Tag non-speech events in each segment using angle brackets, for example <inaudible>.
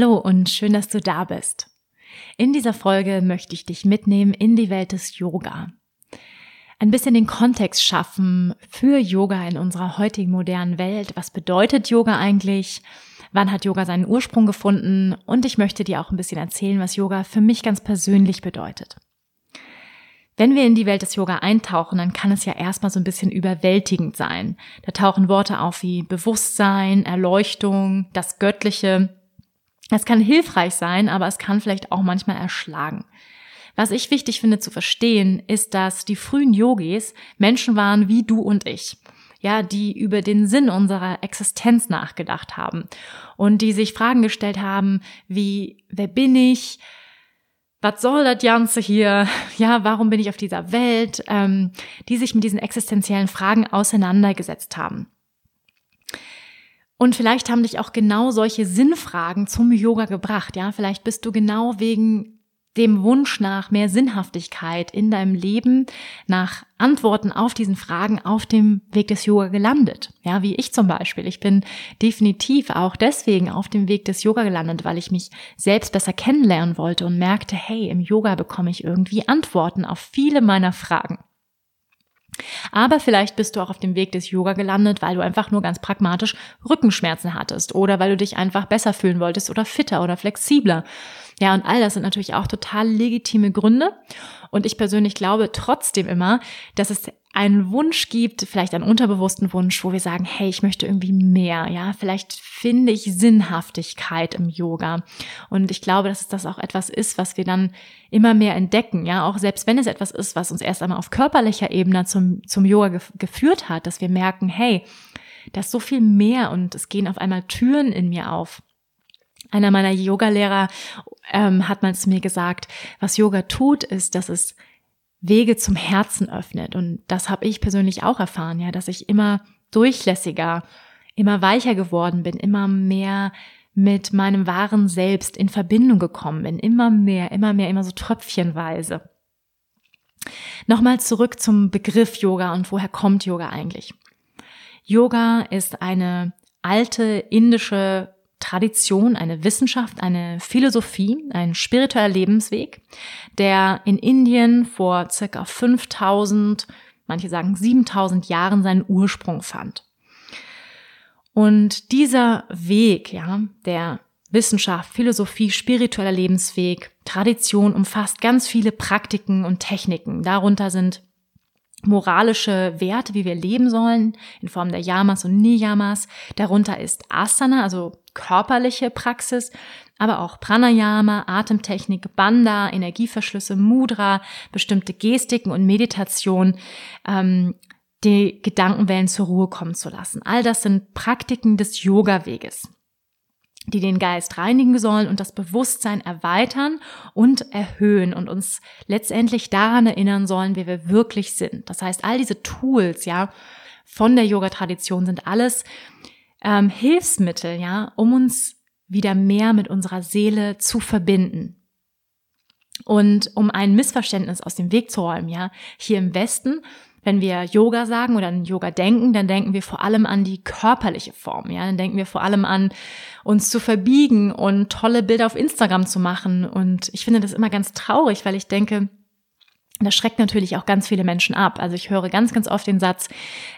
Hallo und schön, dass du da bist. In dieser Folge möchte ich dich mitnehmen in die Welt des Yoga. Ein bisschen den Kontext schaffen für Yoga in unserer heutigen modernen Welt. Was bedeutet Yoga eigentlich? Wann hat Yoga seinen Ursprung gefunden? Und ich möchte dir auch ein bisschen erzählen, was Yoga für mich ganz persönlich bedeutet. Wenn wir in die Welt des Yoga eintauchen, dann kann es ja erstmal so ein bisschen überwältigend sein. Da tauchen Worte auf wie Bewusstsein, Erleuchtung, das Göttliche. Es kann hilfreich sein, aber es kann vielleicht auch manchmal erschlagen. Was ich wichtig finde zu verstehen, ist, dass die frühen Yogis Menschen waren wie du und ich. Ja, die über den Sinn unserer Existenz nachgedacht haben und die sich Fragen gestellt haben, wie, wer bin ich? Was soll das Ganze hier? Ja, warum bin ich auf dieser Welt? Ähm, die sich mit diesen existenziellen Fragen auseinandergesetzt haben. Und vielleicht haben dich auch genau solche Sinnfragen zum Yoga gebracht. Ja, vielleicht bist du genau wegen dem Wunsch nach mehr Sinnhaftigkeit in deinem Leben, nach Antworten auf diesen Fragen auf dem Weg des Yoga gelandet. Ja, wie ich zum Beispiel. Ich bin definitiv auch deswegen auf dem Weg des Yoga gelandet, weil ich mich selbst besser kennenlernen wollte und merkte, hey, im Yoga bekomme ich irgendwie Antworten auf viele meiner Fragen. Aber vielleicht bist du auch auf dem Weg des Yoga gelandet, weil du einfach nur ganz pragmatisch Rückenschmerzen hattest oder weil du dich einfach besser fühlen wolltest oder fitter oder flexibler. Ja, und all das sind natürlich auch total legitime Gründe. Und ich persönlich glaube trotzdem immer, dass es einen Wunsch gibt, vielleicht einen unterbewussten Wunsch, wo wir sagen, hey, ich möchte irgendwie mehr, ja, vielleicht finde ich Sinnhaftigkeit im Yoga. Und ich glaube, dass das auch etwas ist, was wir dann immer mehr entdecken, ja, auch selbst wenn es etwas ist, was uns erst einmal auf körperlicher Ebene zum, zum Yoga gef geführt hat, dass wir merken, hey, da ist so viel mehr und es gehen auf einmal Türen in mir auf. Einer meiner Yogalehrer ähm, hat mal zu mir gesagt, was Yoga tut, ist, dass es Wege zum Herzen öffnet. Und das habe ich persönlich auch erfahren, ja, dass ich immer durchlässiger, immer weicher geworden bin, immer mehr mit meinem wahren Selbst in Verbindung gekommen bin, immer mehr, immer mehr, immer so tröpfchenweise. Nochmal zurück zum Begriff Yoga und woher kommt Yoga eigentlich? Yoga ist eine alte indische Tradition, eine Wissenschaft, eine Philosophie, ein spiritueller Lebensweg, der in Indien vor circa 5000, manche sagen 7000 Jahren seinen Ursprung fand. Und dieser Weg, ja, der Wissenschaft, Philosophie, spiritueller Lebensweg, Tradition umfasst ganz viele Praktiken und Techniken. Darunter sind moralische Werte, wie wir leben sollen, in Form der Yamas und Niyamas. Darunter ist Asana, also körperliche Praxis, aber auch Pranayama, Atemtechnik, Banda, Energieverschlüsse, Mudra, bestimmte Gestiken und Meditation, ähm, die Gedankenwellen zur Ruhe kommen zu lassen. All das sind Praktiken des Yoga-Weges die den Geist reinigen sollen und das Bewusstsein erweitern und erhöhen und uns letztendlich daran erinnern sollen, wer wir wirklich sind. Das heißt, all diese Tools, ja, von der Yoga-Tradition sind alles ähm, Hilfsmittel, ja, um uns wieder mehr mit unserer Seele zu verbinden. Und um ein Missverständnis aus dem Weg zu räumen, ja, hier im Westen wenn wir Yoga sagen oder an Yoga denken, dann denken wir vor allem an die körperliche Form. Ja, dann denken wir vor allem an uns zu verbiegen und tolle Bilder auf Instagram zu machen. Und ich finde das immer ganz traurig, weil ich denke, das schreckt natürlich auch ganz viele Menschen ab. Also ich höre ganz, ganz oft den Satz,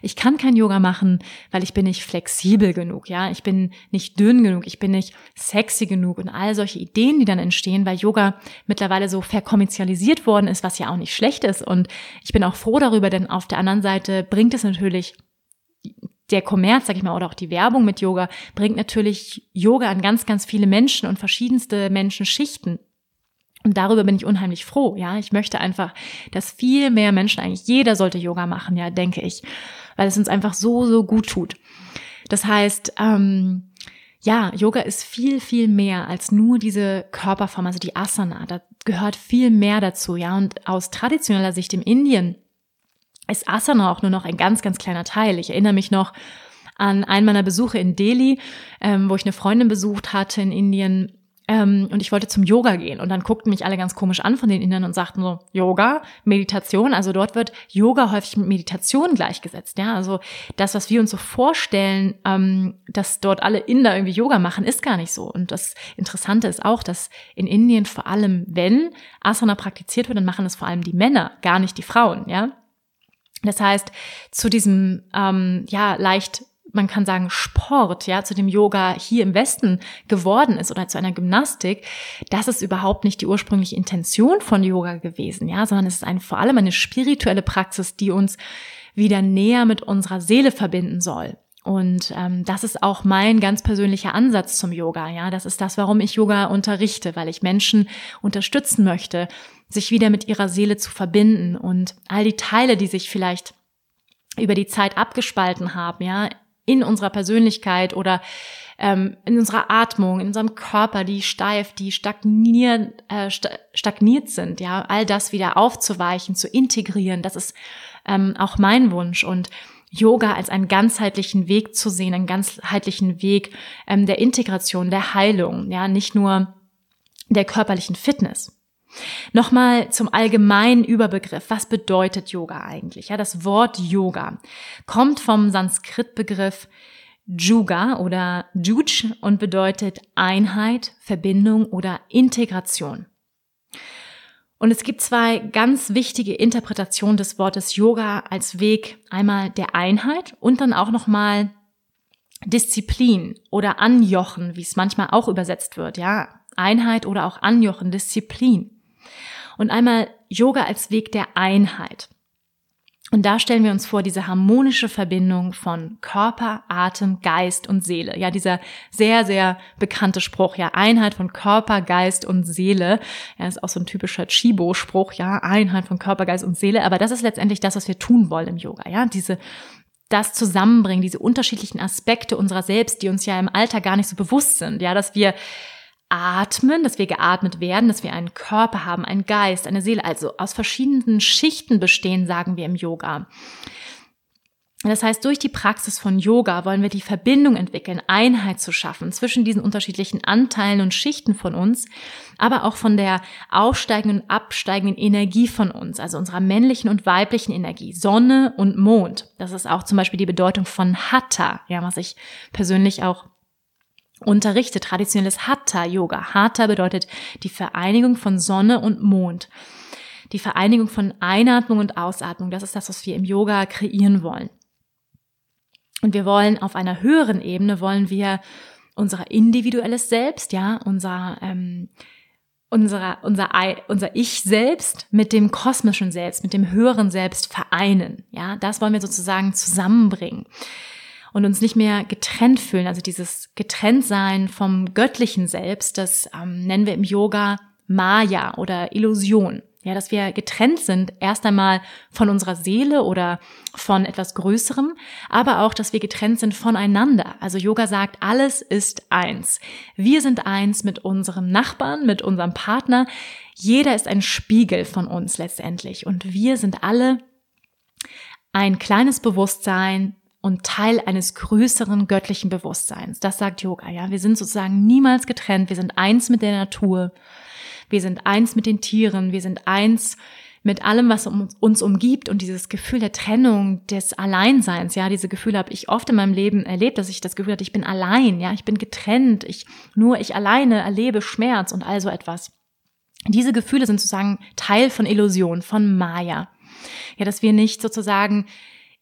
ich kann kein Yoga machen, weil ich bin nicht flexibel genug, ja, ich bin nicht dünn genug, ich bin nicht sexy genug und all solche Ideen, die dann entstehen, weil Yoga mittlerweile so verkommerzialisiert worden ist, was ja auch nicht schlecht ist. Und ich bin auch froh darüber, denn auf der anderen Seite bringt es natürlich der Kommerz, sag ich mal, oder auch die Werbung mit Yoga bringt natürlich Yoga an ganz, ganz viele Menschen und verschiedenste Menschenschichten. Und darüber bin ich unheimlich froh, ja. Ich möchte einfach, dass viel mehr Menschen, eigentlich jeder sollte Yoga machen, ja, denke ich. weil es uns einfach so, so gut tut. Das heißt, ähm, ja, Yoga ist viel, viel mehr als nur diese Körperform, also die Asana. Da gehört viel mehr dazu, ja. Und aus traditioneller Sicht im Indien ist Asana auch nur noch ein ganz, ganz kleiner Teil. Ich erinnere mich noch an einen meiner Besuche in Delhi, ähm, wo ich eine Freundin besucht hatte in Indien, ähm, und ich wollte zum Yoga gehen. Und dann guckten mich alle ganz komisch an von den Indern und sagten so, Yoga, Meditation. Also dort wird Yoga häufig mit Meditation gleichgesetzt. Ja, also das, was wir uns so vorstellen, ähm, dass dort alle Inder irgendwie Yoga machen, ist gar nicht so. Und das Interessante ist auch, dass in Indien vor allem, wenn Asana praktiziert wird, dann machen es vor allem die Männer, gar nicht die Frauen. Ja, das heißt, zu diesem ähm, ja leicht man kann sagen, Sport, ja, zu dem Yoga hier im Westen geworden ist oder zu einer Gymnastik, das ist überhaupt nicht die ursprüngliche Intention von Yoga gewesen, ja, sondern es ist ein, vor allem eine spirituelle Praxis, die uns wieder näher mit unserer Seele verbinden soll. Und ähm, das ist auch mein ganz persönlicher Ansatz zum Yoga. Ja, das ist das, warum ich Yoga unterrichte, weil ich Menschen unterstützen möchte, sich wieder mit ihrer Seele zu verbinden und all die Teile, die sich vielleicht über die Zeit abgespalten haben, ja, in unserer Persönlichkeit oder ähm, in unserer Atmung, in unserem Körper, die steif, die stagniert, äh, stagniert sind, ja, all das wieder aufzuweichen, zu integrieren, das ist ähm, auch mein Wunsch und Yoga als einen ganzheitlichen Weg zu sehen, einen ganzheitlichen Weg ähm, der Integration, der Heilung, ja, nicht nur der körperlichen Fitness. Nochmal zum allgemeinen Überbegriff. Was bedeutet Yoga eigentlich? Ja, das Wort Yoga kommt vom Sanskrit-Begriff Juga oder Juj und bedeutet Einheit, Verbindung oder Integration. Und es gibt zwei ganz wichtige Interpretationen des Wortes Yoga als Weg einmal der Einheit und dann auch nochmal Disziplin oder Anjochen, wie es manchmal auch übersetzt wird, ja. Einheit oder auch Anjochen, Disziplin und einmal Yoga als Weg der Einheit. Und da stellen wir uns vor, diese harmonische Verbindung von Körper, Atem, Geist und Seele. Ja, dieser sehr, sehr bekannte Spruch, ja, Einheit von Körper, Geist und Seele. Ja, ist auch so ein typischer Chibo-Spruch, ja, Einheit von Körper, Geist und Seele. Aber das ist letztendlich das, was wir tun wollen im Yoga, ja, diese, das zusammenbringen, diese unterschiedlichen Aspekte unserer selbst, die uns ja im Alter gar nicht so bewusst sind, ja, dass wir atmen, dass wir geatmet werden, dass wir einen Körper haben, einen Geist, eine Seele, also aus verschiedenen Schichten bestehen, sagen wir im Yoga. Das heißt, durch die Praxis von Yoga wollen wir die Verbindung entwickeln, Einheit zu schaffen zwischen diesen unterschiedlichen Anteilen und Schichten von uns, aber auch von der aufsteigenden und absteigenden Energie von uns, also unserer männlichen und weiblichen Energie, Sonne und Mond. Das ist auch zum Beispiel die Bedeutung von Hatha, ja, was ich persönlich auch unterrichte traditionelles Hatha-Yoga. Hatha bedeutet die Vereinigung von Sonne und Mond. Die Vereinigung von Einatmung und Ausatmung. Das ist das, was wir im Yoga kreieren wollen. Und wir wollen auf einer höheren Ebene, wollen wir unser individuelles Selbst, ja, unser, ähm, unser, unser, unser Ich selbst mit dem kosmischen Selbst, mit dem höheren Selbst vereinen. Ja, das wollen wir sozusagen zusammenbringen und uns nicht mehr getrennt fühlen. Also dieses Getrenntsein vom göttlichen Selbst, das ähm, nennen wir im Yoga Maya oder Illusion. Ja, dass wir getrennt sind, erst einmal von unserer Seele oder von etwas Größerem, aber auch, dass wir getrennt sind voneinander. Also Yoga sagt, alles ist eins. Wir sind eins mit unserem Nachbarn, mit unserem Partner. Jeder ist ein Spiegel von uns letztendlich. Und wir sind alle ein kleines Bewusstsein, und Teil eines größeren göttlichen Bewusstseins. Das sagt Yoga, ja. Wir sind sozusagen niemals getrennt. Wir sind eins mit der Natur. Wir sind eins mit den Tieren. Wir sind eins mit allem, was uns umgibt und dieses Gefühl der Trennung, des Alleinseins, ja, diese Gefühle habe ich oft in meinem Leben erlebt, dass ich das Gefühl hatte, ich bin allein, ja, ich bin getrennt, ich, nur ich alleine erlebe Schmerz und all so etwas. Diese Gefühle sind sozusagen Teil von Illusion, von Maya. Ja, dass wir nicht sozusagen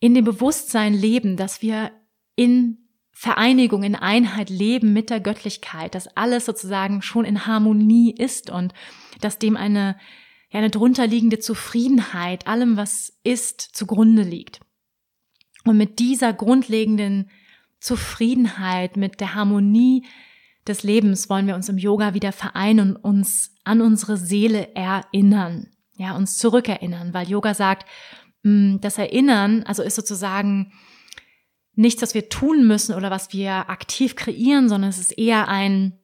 in dem Bewusstsein leben, dass wir in Vereinigung, in Einheit leben mit der Göttlichkeit, dass alles sozusagen schon in Harmonie ist und dass dem eine, ja, eine drunterliegende Zufriedenheit allem, was ist, zugrunde liegt. Und mit dieser grundlegenden Zufriedenheit, mit der Harmonie des Lebens wollen wir uns im Yoga wieder vereinen und uns an unsere Seele erinnern, ja, uns zurückerinnern, weil Yoga sagt, das Erinnern, also ist sozusagen nichts, was wir tun müssen oder was wir aktiv kreieren, sondern es ist eher ein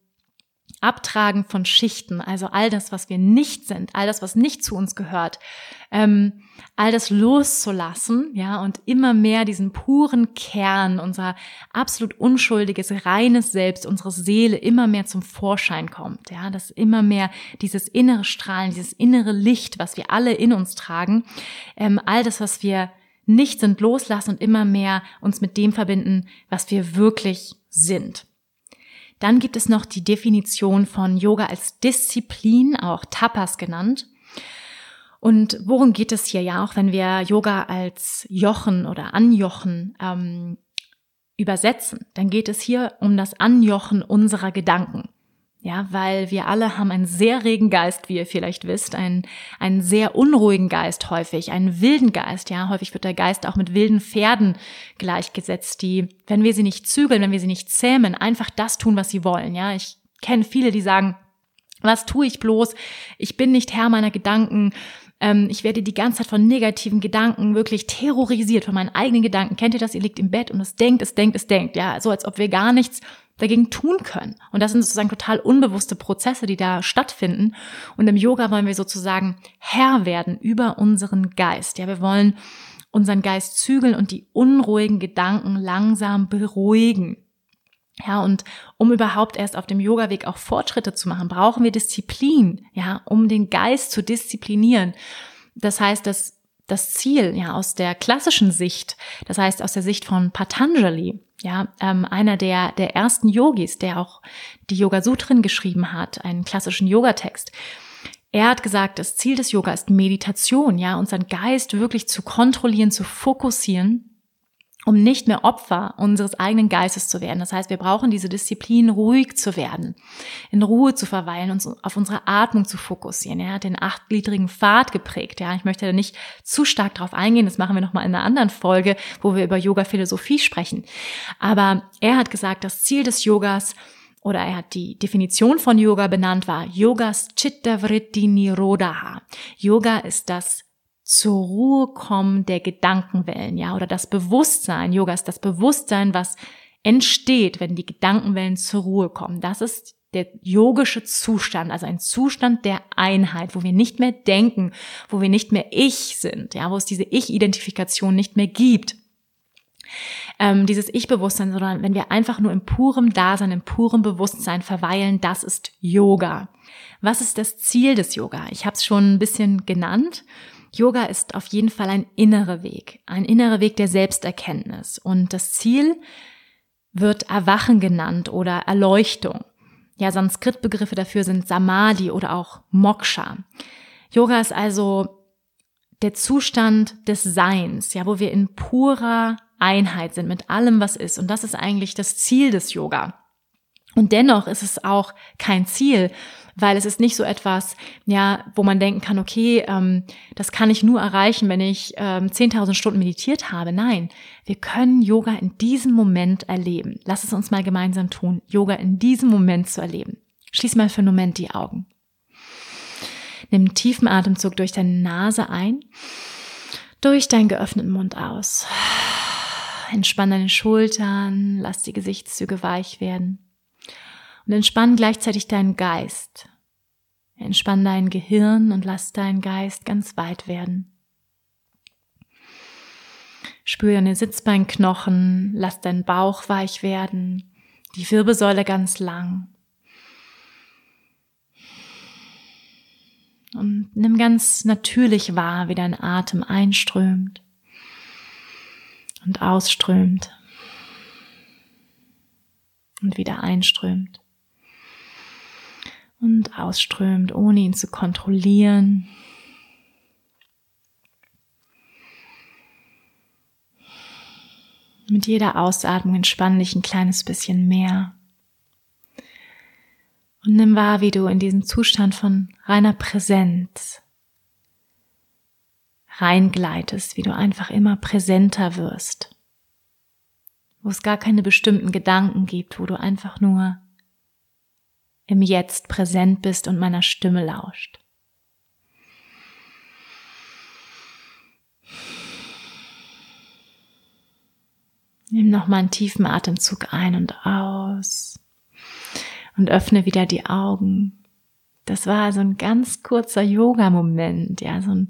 Abtragen von Schichten, also all das, was wir nicht sind, all das, was nicht zu uns gehört, ähm, all das loszulassen, ja, und immer mehr diesen puren Kern, unser absolut unschuldiges, reines Selbst, unsere Seele immer mehr zum Vorschein kommt, ja, dass immer mehr dieses innere Strahlen, dieses innere Licht, was wir alle in uns tragen, ähm, all das, was wir nicht sind, loslassen und immer mehr uns mit dem verbinden, was wir wirklich sind. Dann gibt es noch die Definition von Yoga als Disziplin, auch Tapas genannt. Und worum geht es hier ja auch, wenn wir Yoga als Jochen oder Anjochen ähm, übersetzen? Dann geht es hier um das Anjochen unserer Gedanken. Ja, weil wir alle haben einen sehr regen Geist, wie ihr vielleicht wisst, einen, einen sehr unruhigen Geist häufig, einen wilden Geist. Ja, häufig wird der Geist auch mit wilden Pferden gleichgesetzt, die, wenn wir sie nicht zügeln, wenn wir sie nicht zähmen, einfach das tun, was sie wollen. Ja, ich kenne viele, die sagen, was tue ich bloß? Ich bin nicht Herr meiner Gedanken. Ähm, ich werde die ganze Zeit von negativen Gedanken wirklich terrorisiert, von meinen eigenen Gedanken. Kennt ihr das? Ihr liegt im Bett und es denkt, es denkt, es denkt. Ja, so als ob wir gar nichts dagegen tun können. Und das sind sozusagen total unbewusste Prozesse, die da stattfinden. Und im Yoga wollen wir sozusagen Herr werden über unseren Geist. Ja, wir wollen unseren Geist zügeln und die unruhigen Gedanken langsam beruhigen. Ja, und um überhaupt erst auf dem Yoga-Weg auch Fortschritte zu machen, brauchen wir Disziplin, ja, um den Geist zu disziplinieren. Das heißt, dass das Ziel, ja, aus der klassischen Sicht, das heißt aus der Sicht von Patanjali, ja, ähm, einer der, der ersten Yogis, der auch die Yoga Sutren geschrieben hat, einen klassischen Yogatext. Er hat gesagt, das Ziel des Yoga ist Meditation, ja, unseren Geist wirklich zu kontrollieren, zu fokussieren um nicht mehr Opfer unseres eigenen Geistes zu werden. Das heißt, wir brauchen diese Disziplin, ruhig zu werden, in Ruhe zu verweilen, uns auf unsere Atmung zu fokussieren. Er hat den achtgliedrigen Pfad geprägt. Ja, ich möchte da nicht zu stark drauf eingehen. Das machen wir nochmal in einer anderen Folge, wo wir über Yoga-Philosophie sprechen. Aber er hat gesagt, das Ziel des Yogas oder er hat die Definition von Yoga benannt war Yogas Chitta Vritti Nirodha. Yoga ist das zur Ruhe kommen der Gedankenwellen, ja, oder das Bewusstsein. Yoga ist das Bewusstsein, was entsteht, wenn die Gedankenwellen zur Ruhe kommen. Das ist der yogische Zustand, also ein Zustand der Einheit, wo wir nicht mehr denken, wo wir nicht mehr ich sind, ja, wo es diese Ich-Identifikation nicht mehr gibt. Ähm, dieses Ich-Bewusstsein, sondern wenn wir einfach nur im purem Dasein, im purem Bewusstsein verweilen, das ist Yoga. Was ist das Ziel des Yoga? Ich habe es schon ein bisschen genannt. Yoga ist auf jeden Fall ein innerer Weg, ein innerer Weg der Selbsterkenntnis. Und das Ziel wird Erwachen genannt oder Erleuchtung. Ja, Sanskrit-Begriffe dafür sind Samadhi oder auch Moksha. Yoga ist also der Zustand des Seins, ja, wo wir in purer Einheit sind mit allem, was ist. Und das ist eigentlich das Ziel des Yoga. Und dennoch ist es auch kein Ziel, weil es ist nicht so etwas, ja, wo man denken kann, okay, ähm, das kann ich nur erreichen, wenn ich ähm, 10.000 Stunden meditiert habe. Nein, wir können Yoga in diesem Moment erleben. Lass es uns mal gemeinsam tun, Yoga in diesem Moment zu erleben. Schließ mal für einen Moment die Augen. Nimm einen tiefen Atemzug durch deine Nase ein, durch deinen geöffneten Mund aus. Entspann deine Schultern, lass die Gesichtszüge weich werden und entspann gleichzeitig deinen Geist. Entspann dein Gehirn und lass deinen Geist ganz weit werden. Spür deine Sitzbeinknochen, lass deinen Bauch weich werden, die Wirbelsäule ganz lang. Und nimm ganz natürlich wahr, wie dein Atem einströmt und ausströmt und wieder einströmt und ausströmt, ohne ihn zu kontrollieren. Mit jeder Ausatmung entspann dich ein kleines bisschen mehr. Und nimm wahr, wie du in diesem Zustand von reiner Präsenz reingleitest, wie du einfach immer präsenter wirst, wo es gar keine bestimmten Gedanken gibt, wo du einfach nur im Jetzt präsent bist und meiner Stimme lauscht. Nimm nochmal einen tiefen Atemzug ein und aus und öffne wieder die Augen. Das war so ein ganz kurzer Yoga-Moment, ja, so ein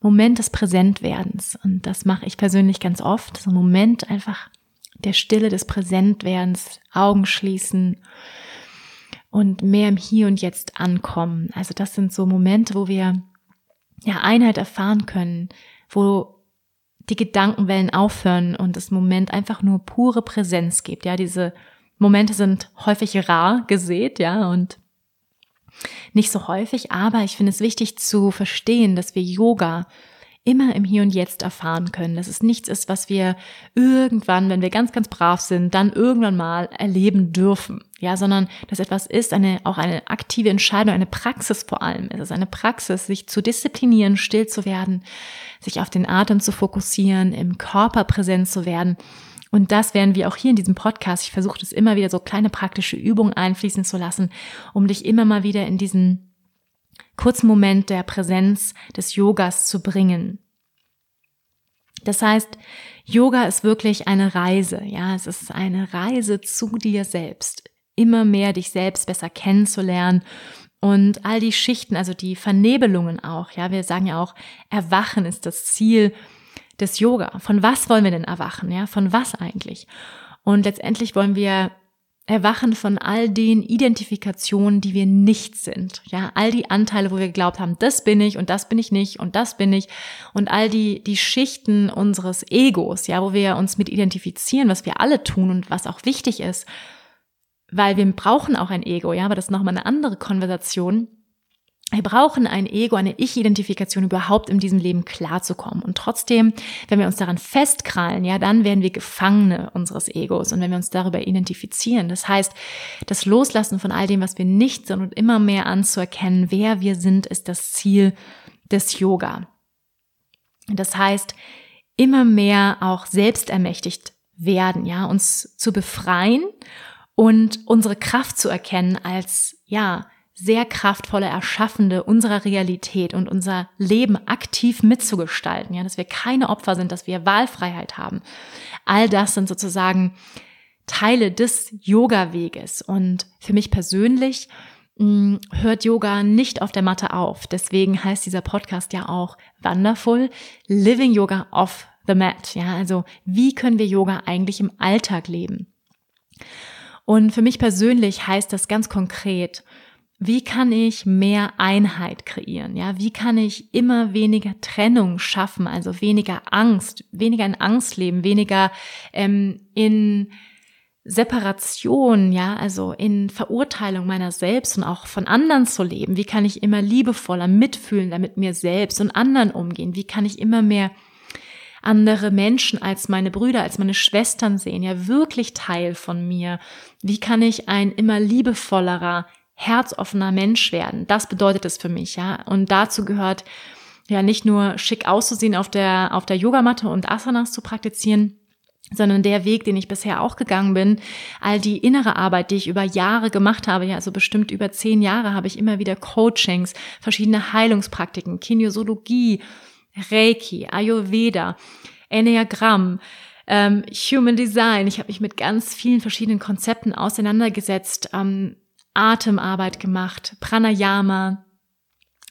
Moment des Präsentwerdens. Und das mache ich persönlich ganz oft. So ein Moment einfach der Stille des Präsentwerdens, Augen schließen, und mehr im Hier und Jetzt ankommen. Also das sind so Momente, wo wir ja Einheit erfahren können, wo die Gedankenwellen aufhören und das Moment einfach nur pure Präsenz gibt. Ja, diese Momente sind häufig rar gesät, ja, und nicht so häufig, aber ich finde es wichtig zu verstehen, dass wir Yoga immer im Hier und Jetzt erfahren können, dass es nichts ist, was wir irgendwann, wenn wir ganz, ganz brav sind, dann irgendwann mal erleben dürfen. Ja, sondern dass etwas ist, eine, auch eine aktive Entscheidung, eine Praxis vor allem. Es ist eine Praxis, sich zu disziplinieren, still zu werden, sich auf den Atem zu fokussieren, im Körper präsent zu werden. Und das werden wir auch hier in diesem Podcast. Ich versuche das immer wieder so kleine praktische Übungen einfließen zu lassen, um dich immer mal wieder in diesen kurzen Moment der Präsenz des Yogas zu bringen. Das heißt, Yoga ist wirklich eine Reise, ja, es ist eine Reise zu dir selbst, immer mehr dich selbst besser kennenzulernen und all die Schichten, also die Vernebelungen auch, ja, wir sagen ja auch, Erwachen ist das Ziel des Yoga. Von was wollen wir denn erwachen, ja, von was eigentlich? Und letztendlich wollen wir Erwachen von all den Identifikationen, die wir nicht sind. Ja, all die Anteile, wo wir geglaubt haben, das bin ich und das bin ich nicht und das bin ich und all die, die Schichten unseres Egos, ja, wo wir uns mit identifizieren, was wir alle tun und was auch wichtig ist. Weil wir brauchen auch ein Ego, ja, aber das ist nochmal eine andere Konversation. Wir brauchen ein Ego, eine Ich-Identifikation überhaupt in diesem Leben klarzukommen. Und trotzdem, wenn wir uns daran festkrallen, ja, dann werden wir Gefangene unseres Egos. Und wenn wir uns darüber identifizieren, das heißt, das Loslassen von all dem, was wir nicht sind und immer mehr anzuerkennen, wer wir sind, ist das Ziel des Yoga. Das heißt, immer mehr auch selbstermächtigt werden, ja, uns zu befreien und unsere Kraft zu erkennen als, ja, sehr kraftvolle Erschaffende unserer Realität und unser Leben aktiv mitzugestalten, ja, dass wir keine Opfer sind, dass wir Wahlfreiheit haben. All das sind sozusagen Teile des Yoga-Weges. Und für mich persönlich hm, hört Yoga nicht auf der Matte auf. Deswegen heißt dieser Podcast ja auch Wonderful Living Yoga off the Mat. Ja, also wie können wir Yoga eigentlich im Alltag leben? Und für mich persönlich heißt das ganz konkret, wie kann ich mehr Einheit kreieren? Ja, wie kann ich immer weniger Trennung schaffen? Also weniger Angst, weniger in Angst leben, weniger ähm, in Separation, ja, also in Verurteilung meiner selbst und auch von anderen zu leben. Wie kann ich immer liebevoller, mitfühlender mit mir selbst und anderen umgehen? Wie kann ich immer mehr andere Menschen als meine Brüder, als meine Schwestern sehen, ja, wirklich Teil von mir? Wie kann ich ein immer liebevollerer, herzoffener Mensch werden. Das bedeutet es für mich, ja. Und dazu gehört ja nicht nur schick auszusehen auf der, auf der Yogamatte und Asanas zu praktizieren, sondern der Weg, den ich bisher auch gegangen bin, all die innere Arbeit, die ich über Jahre gemacht habe, ja, also bestimmt über zehn Jahre habe ich immer wieder Coachings, verschiedene Heilungspraktiken, Kinesiologie, Reiki, Ayurveda, Enneagramm, ähm, Human Design. Ich habe mich mit ganz vielen verschiedenen Konzepten auseinandergesetzt, ähm, Atemarbeit gemacht, Pranayama,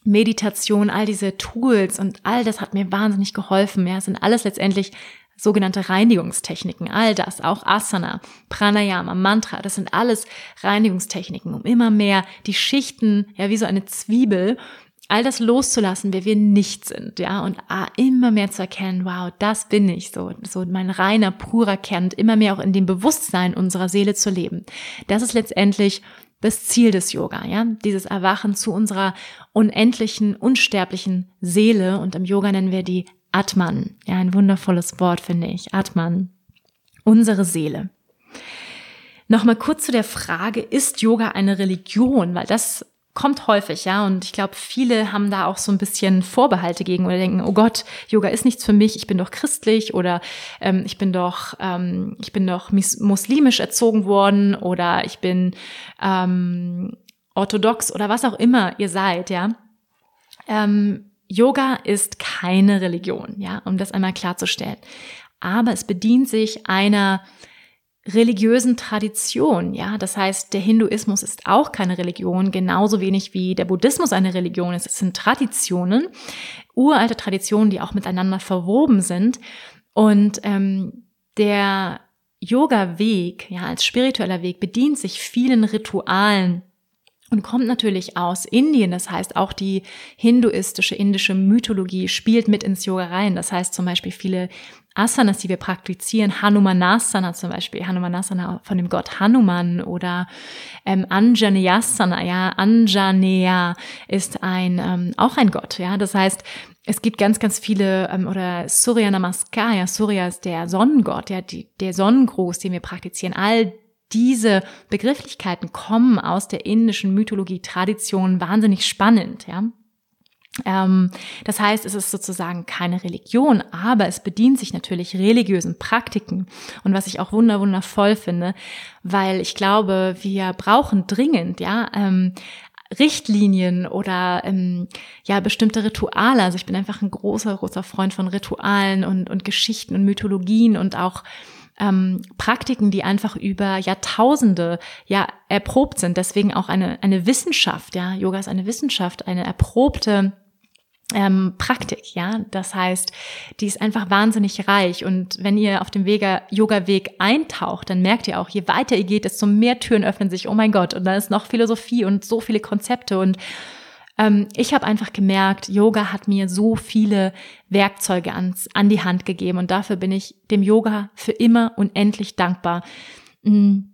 Meditation, all diese Tools und all das hat mir wahnsinnig geholfen. Ja, sind alles letztendlich sogenannte Reinigungstechniken, all das, auch Asana, Pranayama, Mantra, das sind alles Reinigungstechniken, um immer mehr die Schichten, ja, wie so eine Zwiebel, all das loszulassen, wer wir nicht sind, ja, und ah, immer mehr zu erkennen, wow, das bin ich, so, so mein reiner, purer Kern, immer mehr auch in dem Bewusstsein unserer Seele zu leben. Das ist letztendlich das Ziel des Yoga, ja, dieses Erwachen zu unserer unendlichen, unsterblichen Seele und im Yoga nennen wir die Atman. Ja, ein wundervolles Wort finde ich. Atman. Unsere Seele. Nochmal kurz zu der Frage, ist Yoga eine Religion? Weil das kommt häufig, ja. Und ich glaube, viele haben da auch so ein bisschen Vorbehalte gegen oder denken, oh Gott, Yoga ist nichts für mich, ich bin doch christlich oder ähm, ich bin doch, ähm, ich bin doch muslimisch erzogen worden oder ich bin ähm, orthodox oder was auch immer ihr seid, ja. Ähm, Yoga ist keine Religion, ja, um das einmal klarzustellen. aber es bedient sich einer religiösen Tradition, ja. Das heißt, der Hinduismus ist auch keine Religion, genauso wenig wie der Buddhismus eine Religion ist. Es sind Traditionen, uralte Traditionen, die auch miteinander verwoben sind. Und ähm, der Yoga-Weg, ja, als spiritueller Weg, bedient sich vielen Ritualen und kommt natürlich aus Indien. Das heißt, auch die hinduistische, indische Mythologie spielt mit ins Yoga rein. Das heißt zum Beispiel viele Asanas, die wir praktizieren, Hanumanasana zum Beispiel, Hanumanasana von dem Gott Hanuman oder ähm, Anjaneyasana, ja, Anjaneya ist ein, ähm, auch ein Gott, ja. Das heißt, es gibt ganz, ganz viele, ähm, oder Surya Namaskar, ja, Surya ist der Sonnengott, ja, die, der Sonnengruß, den wir praktizieren. All diese Begrifflichkeiten kommen aus der indischen Mythologie-Tradition wahnsinnig spannend, ja. Ähm, das heißt, es ist sozusagen keine Religion, aber es bedient sich natürlich religiösen Praktiken. Und was ich auch wunder wundervoll finde, weil ich glaube, wir brauchen dringend, ja, ähm, Richtlinien oder ähm, ja bestimmte Rituale. Also ich bin einfach ein großer, großer Freund von Ritualen und, und Geschichten und Mythologien und auch ähm, Praktiken, die einfach über Jahrtausende ja erprobt sind. Deswegen auch eine, eine Wissenschaft, ja. Yoga ist eine Wissenschaft, eine erprobte ähm, Praktik, ja. Das heißt, die ist einfach wahnsinnig reich. Und wenn ihr auf dem Yoga-Weg eintaucht, dann merkt ihr auch, je weiter ihr geht, desto mehr Türen öffnen sich. Oh mein Gott. Und da ist noch Philosophie und so viele Konzepte und ähm, ich habe einfach gemerkt, Yoga hat mir so viele Werkzeuge ans, an die Hand gegeben und dafür bin ich dem Yoga für immer unendlich dankbar. Mhm.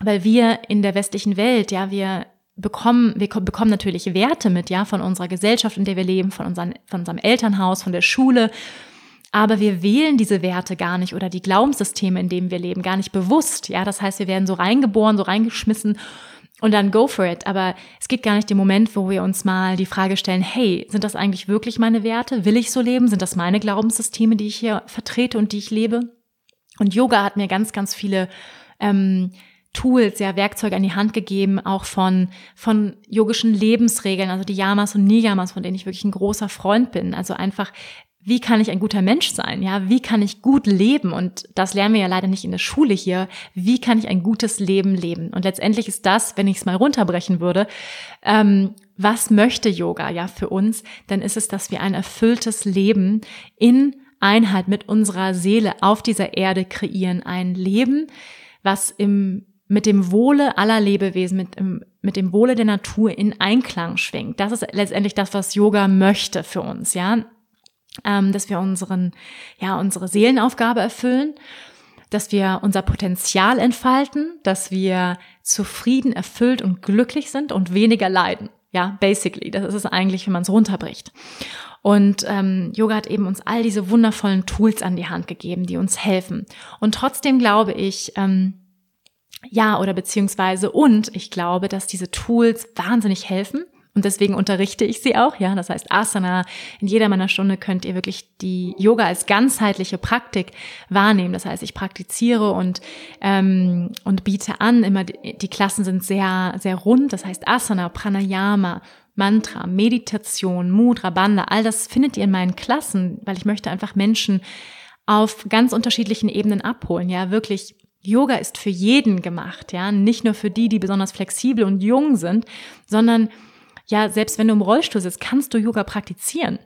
Weil wir in der westlichen Welt, ja, wir bekommen, wir bekommen natürlich Werte mit, ja, von unserer Gesellschaft, in der wir leben, von, unseren, von unserem Elternhaus, von der Schule. Aber wir wählen diese Werte gar nicht oder die Glaubenssysteme, in denen wir leben, gar nicht bewusst. Ja, das heißt, wir werden so reingeboren, so reingeschmissen und dann go for it. Aber es gibt gar nicht den Moment, wo wir uns mal die Frage stellen, hey, sind das eigentlich wirklich meine Werte? Will ich so leben? Sind das meine Glaubenssysteme, die ich hier vertrete und die ich lebe? Und Yoga hat mir ganz, ganz viele ähm, Tools, ja, Werkzeuge an die Hand gegeben, auch von, von yogischen Lebensregeln, also die Yamas und Niyamas, von denen ich wirklich ein großer Freund bin. Also einfach wie kann ich ein guter Mensch sein? Ja, wie kann ich gut leben? Und das lernen wir ja leider nicht in der Schule hier. Wie kann ich ein gutes Leben leben? Und letztendlich ist das, wenn ich es mal runterbrechen würde, ähm, was möchte Yoga ja für uns? Dann ist es, dass wir ein erfülltes Leben in Einheit mit unserer Seele auf dieser Erde kreieren. Ein Leben, was im mit dem Wohle aller Lebewesen, mit, mit dem Wohle der Natur in Einklang schwingt. Das ist letztendlich das, was Yoga möchte für uns, ja ähm, dass wir unseren, ja, unsere Seelenaufgabe erfüllen, dass wir unser Potenzial entfalten, dass wir zufrieden, erfüllt und glücklich sind und weniger leiden. Ja, basically, das ist es eigentlich, wenn man es runterbricht. Und ähm, Yoga hat eben uns all diese wundervollen Tools an die Hand gegeben, die uns helfen. Und trotzdem glaube ich, ähm, ja, oder beziehungsweise und ich glaube, dass diese Tools wahnsinnig helfen, und deswegen unterrichte ich sie auch, ja. Das heißt, Asana, in jeder meiner Stunde könnt ihr wirklich die Yoga als ganzheitliche Praktik wahrnehmen. Das heißt, ich praktiziere und, ähm, und biete an. Immer die, die Klassen sind sehr, sehr rund. Das heißt, Asana, Pranayama, Mantra, Meditation, Mudra, Banda, all das findet ihr in meinen Klassen, weil ich möchte einfach Menschen auf ganz unterschiedlichen Ebenen abholen. Ja, wirklich Yoga ist für jeden gemacht, ja, nicht nur für die, die besonders flexibel und jung sind, sondern ja, selbst wenn du im Rollstuhl sitzt, kannst du Yoga praktizieren.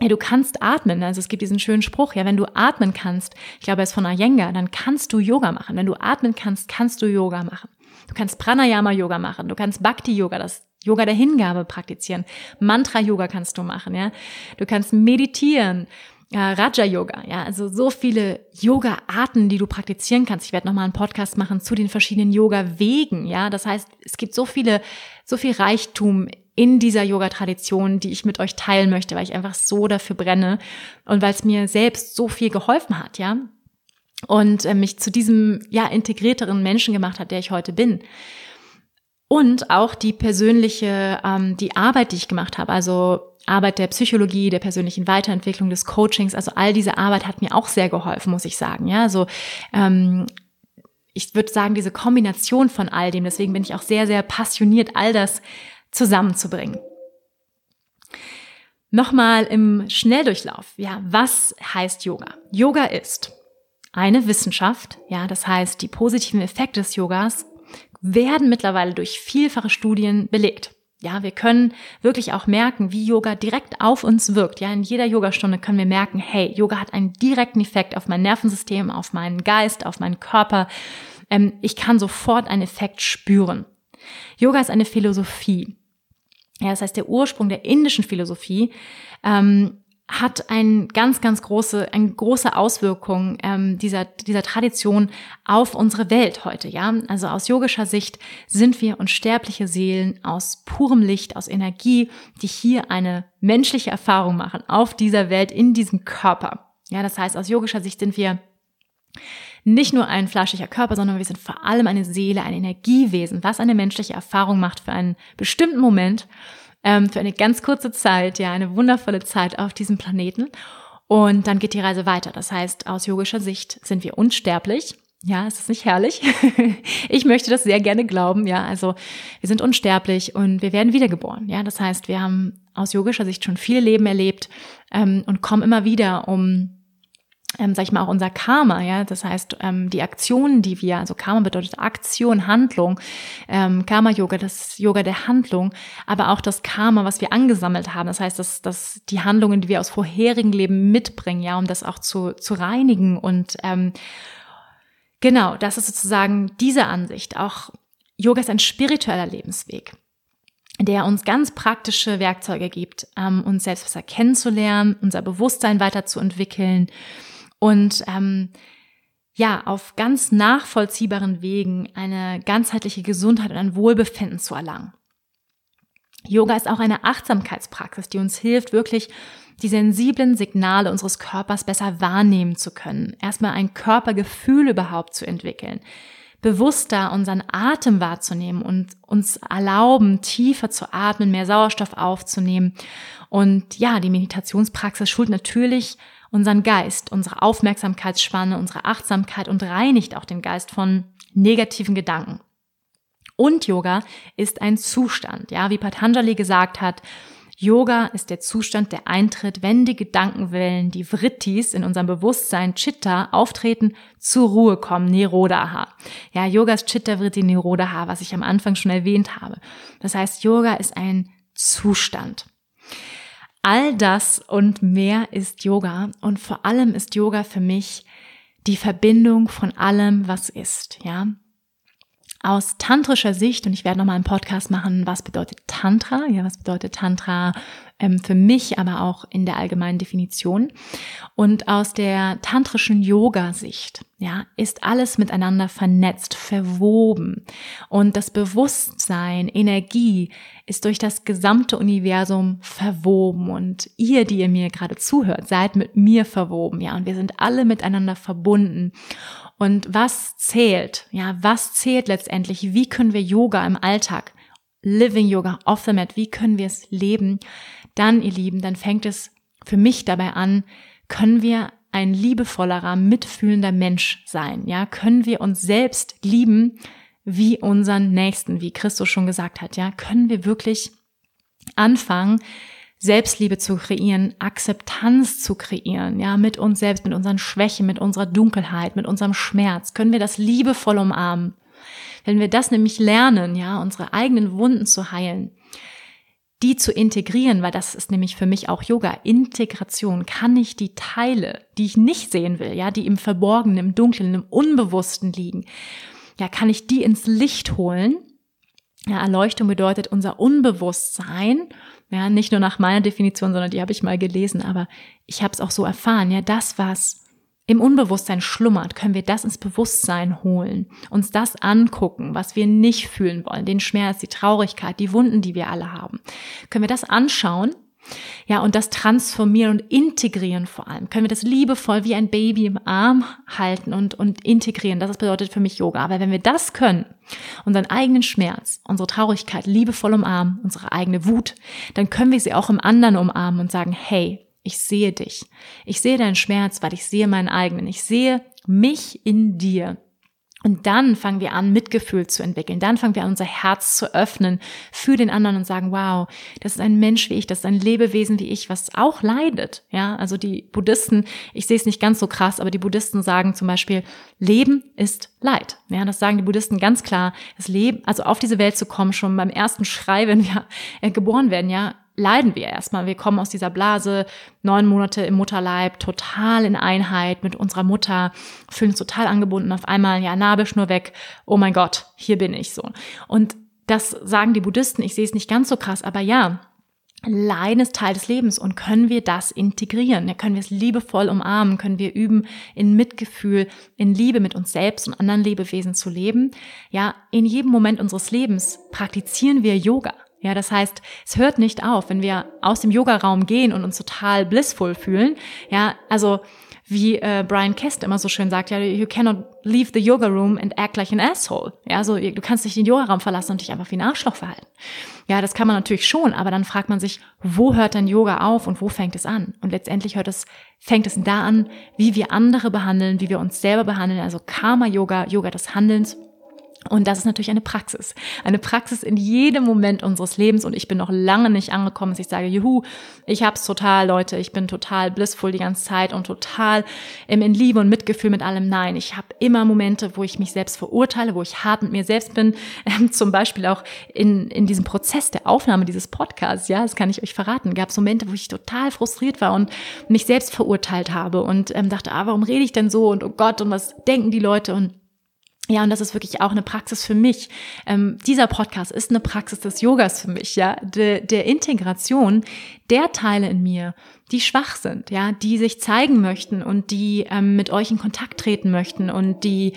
Ja, du kannst atmen. Also es gibt diesen schönen Spruch, ja, wenn du atmen kannst, ich glaube, er ist von Iyengar, dann kannst du Yoga machen. Wenn du atmen kannst, kannst du Yoga machen. Du kannst Pranayama-Yoga machen, du kannst Bhakti-Yoga, das Yoga der Hingabe praktizieren. Mantra-Yoga kannst du machen, ja. Du kannst meditieren, ja, Raja-Yoga, ja, also so viele Yoga-Arten, die du praktizieren kannst. Ich werde nochmal einen Podcast machen zu den verschiedenen Yoga-Wegen, ja. Das heißt, es gibt so viele, so viel Reichtum in dieser Yoga-Tradition, die ich mit euch teilen möchte, weil ich einfach so dafür brenne und weil es mir selbst so viel geholfen hat, ja. Und äh, mich zu diesem, ja, integrierteren Menschen gemacht hat, der ich heute bin. Und auch die persönliche, ähm, die Arbeit, die ich gemacht habe, also Arbeit der Psychologie, der persönlichen Weiterentwicklung, des Coachings, also all diese Arbeit hat mir auch sehr geholfen, muss ich sagen. Ja, also ähm, ich würde sagen, diese Kombination von all dem, deswegen bin ich auch sehr, sehr passioniert, all das zusammenzubringen. Nochmal im Schnelldurchlauf. Ja, was heißt Yoga? Yoga ist eine Wissenschaft. Ja, das heißt, die positiven Effekte des Yogas werden mittlerweile durch vielfache Studien belegt. Ja, wir können wirklich auch merken, wie Yoga direkt auf uns wirkt. Ja, in jeder Yogastunde können wir merken, hey, Yoga hat einen direkten Effekt auf mein Nervensystem, auf meinen Geist, auf meinen Körper. Ähm, ich kann sofort einen Effekt spüren. Yoga ist eine Philosophie. Ja, das heißt, der Ursprung der indischen Philosophie ähm, hat ein ganz, ganz große, eine große Auswirkung ähm, dieser, dieser Tradition auf unsere Welt heute, ja. Also aus yogischer Sicht sind wir unsterbliche Seelen aus purem Licht, aus Energie, die hier eine menschliche Erfahrung machen auf dieser Welt, in diesem Körper. Ja, das heißt, aus yogischer Sicht sind wir nicht nur ein fleischlicher Körper, sondern wir sind vor allem eine Seele, ein Energiewesen, was eine menschliche Erfahrung macht für einen bestimmten Moment ähm, für eine ganz kurze Zeit, ja, eine wundervolle Zeit auf diesem Planeten. Und dann geht die Reise weiter. Das heißt, aus yogischer Sicht sind wir unsterblich. Ja, ist das nicht herrlich? <laughs> ich möchte das sehr gerne glauben. Ja, also wir sind unsterblich und wir werden wiedergeboren. Ja, das heißt, wir haben aus yogischer Sicht schon viele Leben erlebt ähm, und kommen immer wieder, um ähm, sag ich mal, auch unser Karma, ja, das heißt, ähm, die Aktionen, die wir, also Karma bedeutet Aktion, Handlung, ähm, Karma-Yoga, das Yoga der Handlung, aber auch das Karma, was wir angesammelt haben, das heißt, dass, dass die Handlungen, die wir aus vorherigen Leben mitbringen, ja, um das auch zu, zu reinigen und ähm, genau, das ist sozusagen diese Ansicht. Auch Yoga ist ein spiritueller Lebensweg der uns ganz praktische Werkzeuge gibt, ähm, uns selbst besser kennenzulernen, unser Bewusstsein weiterzuentwickeln, und ähm, ja, auf ganz nachvollziehbaren Wegen eine ganzheitliche Gesundheit und ein Wohlbefinden zu erlangen. Yoga ist auch eine Achtsamkeitspraxis, die uns hilft, wirklich die sensiblen Signale unseres Körpers besser wahrnehmen zu können. Erstmal ein Körpergefühl überhaupt zu entwickeln. Bewusster unseren Atem wahrzunehmen und uns erlauben, tiefer zu atmen, mehr Sauerstoff aufzunehmen. Und ja, die Meditationspraxis schult natürlich unseren Geist, unsere Aufmerksamkeitsspanne, unsere Achtsamkeit und reinigt auch den Geist von negativen Gedanken. Und Yoga ist ein Zustand, ja, wie Patanjali gesagt hat, Yoga ist der Zustand, der eintritt, wenn die Gedankenwellen, die Vrittis in unserem Bewusstsein, Chitta, auftreten, zur Ruhe kommen, Nirodha. Ja, Yoga ist Chitta, Vritti, Nirodha, was ich am Anfang schon erwähnt habe. Das heißt, Yoga ist ein Zustand. All das und mehr ist Yoga und vor allem ist Yoga für mich die Verbindung von allem, was ist, ja. Aus tantrischer Sicht, und ich werde nochmal einen Podcast machen, was bedeutet Tantra, ja, was bedeutet Tantra für mich, aber auch in der allgemeinen Definition. Und aus der tantrischen Yoga-Sicht, ja, ist alles miteinander vernetzt, verwoben. Und das Bewusstsein, Energie ist durch das gesamte Universum verwoben. Und ihr, die ihr mir gerade zuhört, seid mit mir verwoben, ja. Und wir sind alle miteinander verbunden. Und was zählt? Ja, was zählt letztendlich? Wie können wir Yoga im Alltag Living Yoga off the mat, wie können wir es leben? Dann, ihr Lieben, dann fängt es für mich dabei an, können wir ein liebevollerer, mitfühlender Mensch sein? Ja, können wir uns selbst lieben wie unseren Nächsten, wie Christus schon gesagt hat? Ja, können wir wirklich anfangen, Selbstliebe zu kreieren, Akzeptanz zu kreieren, ja, mit uns selbst, mit unseren Schwächen, mit unserer Dunkelheit, mit unserem Schmerz? Können wir das liebevoll umarmen? Wenn wir das nämlich lernen, ja, unsere eigenen Wunden zu heilen, die zu integrieren, weil das ist nämlich für mich auch Yoga, Integration, kann ich die Teile, die ich nicht sehen will, ja, die im Verborgenen, im Dunklen, im Unbewussten liegen, ja, kann ich die ins Licht holen. Ja, Erleuchtung bedeutet unser Unbewusstsein, ja, nicht nur nach meiner Definition, sondern die habe ich mal gelesen, aber ich habe es auch so erfahren, ja, das, was im Unbewusstsein schlummert, können wir das ins Bewusstsein holen, uns das angucken, was wir nicht fühlen wollen, den Schmerz, die Traurigkeit, die Wunden, die wir alle haben. Können wir das anschauen? Ja, und das transformieren und integrieren vor allem. Können wir das liebevoll wie ein Baby im Arm halten und, und integrieren. Das bedeutet für mich Yoga. Aber wenn wir das können, unseren eigenen Schmerz, unsere Traurigkeit liebevoll umarmen, unsere eigene Wut, dann können wir sie auch im anderen umarmen und sagen, hey, ich sehe dich. Ich sehe deinen Schmerz, weil ich sehe meinen eigenen. Ich sehe mich in dir. Und dann fangen wir an, Mitgefühl zu entwickeln. Dann fangen wir an, unser Herz zu öffnen für den anderen und sagen, wow, das ist ein Mensch wie ich, das ist ein Lebewesen wie ich, was auch leidet. Ja, also die Buddhisten, ich sehe es nicht ganz so krass, aber die Buddhisten sagen zum Beispiel, Leben ist Leid. Ja, das sagen die Buddhisten ganz klar. Das Leben, also auf diese Welt zu kommen, schon beim ersten Schrei, <laughs> wenn wir äh, geboren werden, ja, leiden wir erstmal. Wir kommen aus dieser Blase, neun Monate im Mutterleib, total in Einheit mit unserer Mutter, fühlen uns total angebunden. Auf einmal, ja, Nabelschnur weg. Oh mein Gott, hier bin ich so. Und das sagen die Buddhisten. Ich sehe es nicht ganz so krass, aber ja, Leiden ist Teil des Lebens und können wir das integrieren? Ja, können wir es liebevoll umarmen? Können wir üben, in Mitgefühl, in Liebe mit uns selbst und anderen Lebewesen zu leben? Ja, in jedem Moment unseres Lebens praktizieren wir Yoga. Ja, das heißt, es hört nicht auf, wenn wir aus dem Yogaraum gehen und uns total blissful fühlen. Ja, also wie äh, Brian Kest immer so schön sagt, ja, you cannot leave the yoga room and act like an asshole. Ja, also du kannst nicht den Yogaraum verlassen und dich einfach wie ein Arschloch verhalten. Ja, das kann man natürlich schon, aber dann fragt man sich, wo hört dann Yoga auf und wo fängt es an? Und letztendlich hört es, fängt es da an, wie wir andere behandeln, wie wir uns selber behandeln, also Karma Yoga, Yoga des Handelns und das ist natürlich eine Praxis. Eine Praxis in jedem Moment unseres Lebens. Und ich bin noch lange nicht angekommen, dass ich sage, juhu, ich hab's total, Leute, ich bin total blissful die ganze Zeit und total in Liebe und Mitgefühl mit allem. Nein, ich habe immer Momente, wo ich mich selbst verurteile, wo ich hart mit mir selbst bin. <laughs> Ähm, zum Beispiel auch in, in diesem Prozess der Aufnahme dieses Podcasts, ja, das kann ich euch verraten, gab es Momente, wo ich total frustriert war und mich selbst verurteilt habe und ähm, dachte, ah, warum rede ich denn so und oh Gott, und was denken die Leute und ja, und das ist wirklich auch eine Praxis für mich. Ähm, dieser Podcast ist eine Praxis des Yogas für mich, ja, de, der Integration der Teile in mir, die schwach sind, ja, die sich zeigen möchten und die ähm, mit euch in Kontakt treten möchten und die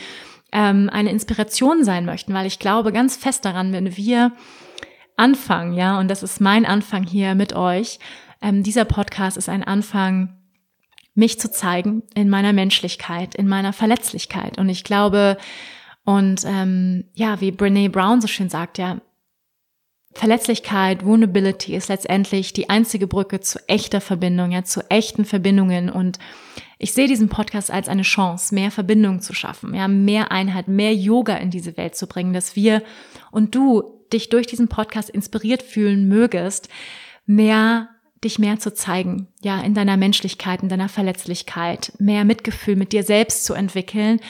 ähm, eine Inspiration sein möchten, weil ich glaube ganz fest daran, wenn wir anfangen, ja, und das ist mein Anfang hier mit euch. Ähm, dieser Podcast ist ein Anfang mich zu zeigen in meiner Menschlichkeit, in meiner Verletzlichkeit. Und ich glaube, und ähm, ja, wie Brene Brown so schön sagt, ja, Verletzlichkeit, Vulnerability ist letztendlich die einzige Brücke zu echter Verbindung, ja, zu echten Verbindungen. Und ich sehe diesen Podcast als eine Chance, mehr Verbindung zu schaffen, ja, mehr Einheit, mehr Yoga in diese Welt zu bringen, dass wir und du dich durch diesen Podcast inspiriert fühlen mögest, mehr dich mehr zu zeigen, ja, in deiner Menschlichkeit, in deiner Verletzlichkeit, mehr Mitgefühl mit dir selbst zu entwickeln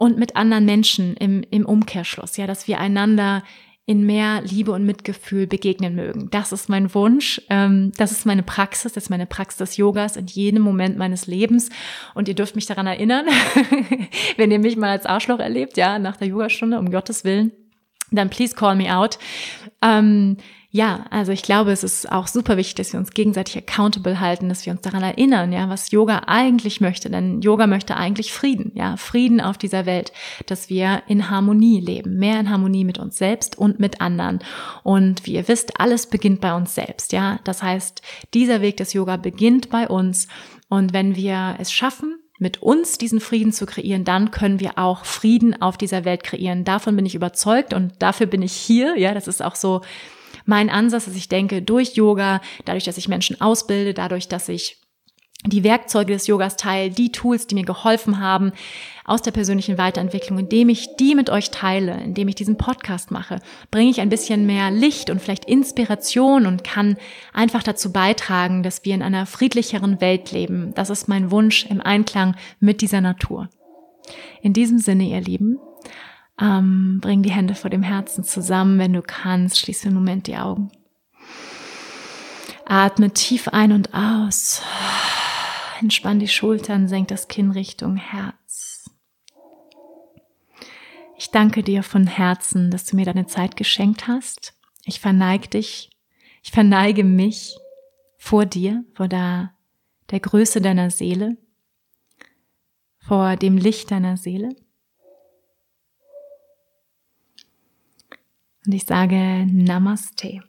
und mit anderen Menschen im, im Umkehrschluss, ja, dass wir einander in mehr Liebe und Mitgefühl begegnen mögen. Das ist mein Wunsch. Ähm, das ist meine Praxis. Das ist meine Praxis des Yogas in jedem Moment meines Lebens. Und ihr dürft mich daran erinnern, <laughs> wenn ihr mich mal als Arschloch erlebt, ja, nach der Yogastunde, um Gottes Willen, dann please call me out. Ähm, ja, also ich glaube, es ist auch super wichtig, dass wir uns gegenseitig accountable halten, dass wir uns daran erinnern, ja, was Yoga eigentlich möchte. Denn Yoga möchte eigentlich Frieden, ja, Frieden auf dieser Welt, dass wir in Harmonie leben, mehr in Harmonie mit uns selbst und mit anderen. Und wie ihr wisst, alles beginnt bei uns selbst, ja. Das heißt, dieser Weg des Yoga beginnt bei uns. Und wenn wir es schaffen, mit uns diesen Frieden zu kreieren, dann können wir auch Frieden auf dieser Welt kreieren. Davon bin ich überzeugt und dafür bin ich hier. Ja, das ist auch so mein Ansatz, dass ich denke, durch Yoga, dadurch, dass ich Menschen ausbilde, dadurch, dass ich die Werkzeuge des Yogas teile, die Tools, die mir geholfen haben aus der persönlichen Weiterentwicklung, indem ich die mit euch teile, indem ich diesen Podcast mache, bringe ich ein bisschen mehr Licht und vielleicht Inspiration und kann einfach dazu beitragen, dass wir in einer friedlicheren Welt leben. Das ist mein Wunsch im Einklang mit dieser Natur. In diesem Sinne, ihr Lieben, ähm, bring die Hände vor dem Herzen zusammen, wenn du kannst. Schließ für einen Moment die Augen. Atme tief ein und aus. Entspann die Schultern, senk das Kinn Richtung Herz. Ich danke dir von Herzen, dass du mir deine Zeit geschenkt hast. Ich verneige dich, ich verneige mich vor dir, vor der, der Größe deiner Seele, vor dem Licht deiner Seele. Und ich sage Namaste.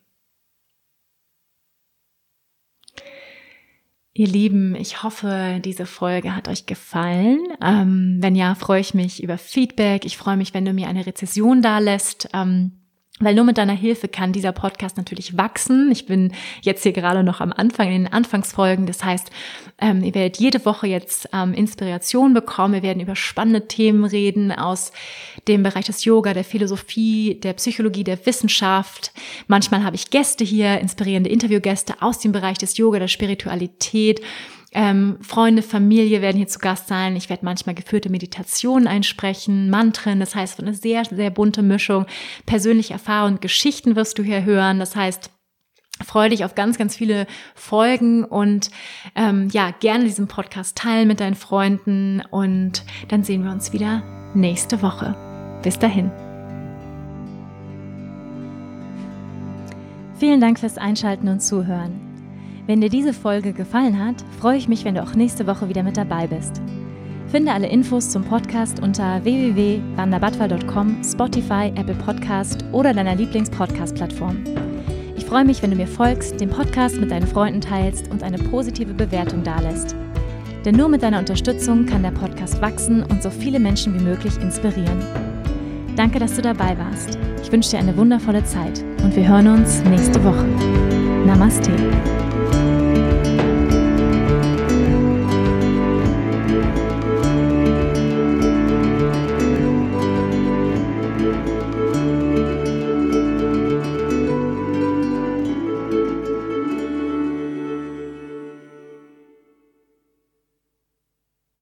Ihr Lieben, ich hoffe, diese Folge hat euch gefallen. Ähm, wenn ja, freue ich mich über Feedback. Ich freue mich, wenn du mir eine Rezession da lässt. Ähm, weil nur mit deiner Hilfe kann dieser Podcast natürlich wachsen. Ich bin jetzt hier gerade noch am Anfang, in den Anfangsfolgen. Das heißt, ähm, ihr werdet jede Woche jetzt ähm, Inspiration bekommen. Wir werden über spannende Themen reden aus dem Bereich des Yoga, der Philosophie, der Psychologie, der Wissenschaft. Manchmal habe ich Gäste hier, inspirierende Interviewgäste aus dem Bereich des Yoga, der Spiritualität. Ähm, Freunde, Familie werden hier zu Gast sein. Ich werde manchmal geführte Meditationen einsprechen, Mantren. Das heißt, eine sehr, sehr bunte Mischung. Persönliche Erfahrungen, Geschichten wirst du hier hören. Das heißt, freue dich auf ganz, ganz viele Folgen und ähm, ja, gerne diesen Podcast teilen mit deinen Freunden und dann sehen wir uns wieder nächste Woche. Bis dahin. Vielen Dank fürs Einschalten und Zuhören. Wenn dir diese Folge gefallen hat, freue ich mich, wenn du auch nächste Woche wieder mit dabei bist. Finde alle Infos zum Podcast unter www.wanderbadwal.com, Spotify, Apple Podcast oder deiner Lieblings-Podcast-Plattform. Ich freue mich, wenn du mir folgst, den Podcast mit deinen Freunden teilst und eine positive Bewertung dalässt. Denn nur mit deiner Unterstützung kann der Podcast wachsen und so viele Menschen wie möglich inspirieren. Danke, dass du dabei warst. Ich wünsche dir eine wundervolle Zeit und wir hören uns nächste Woche. Namaste.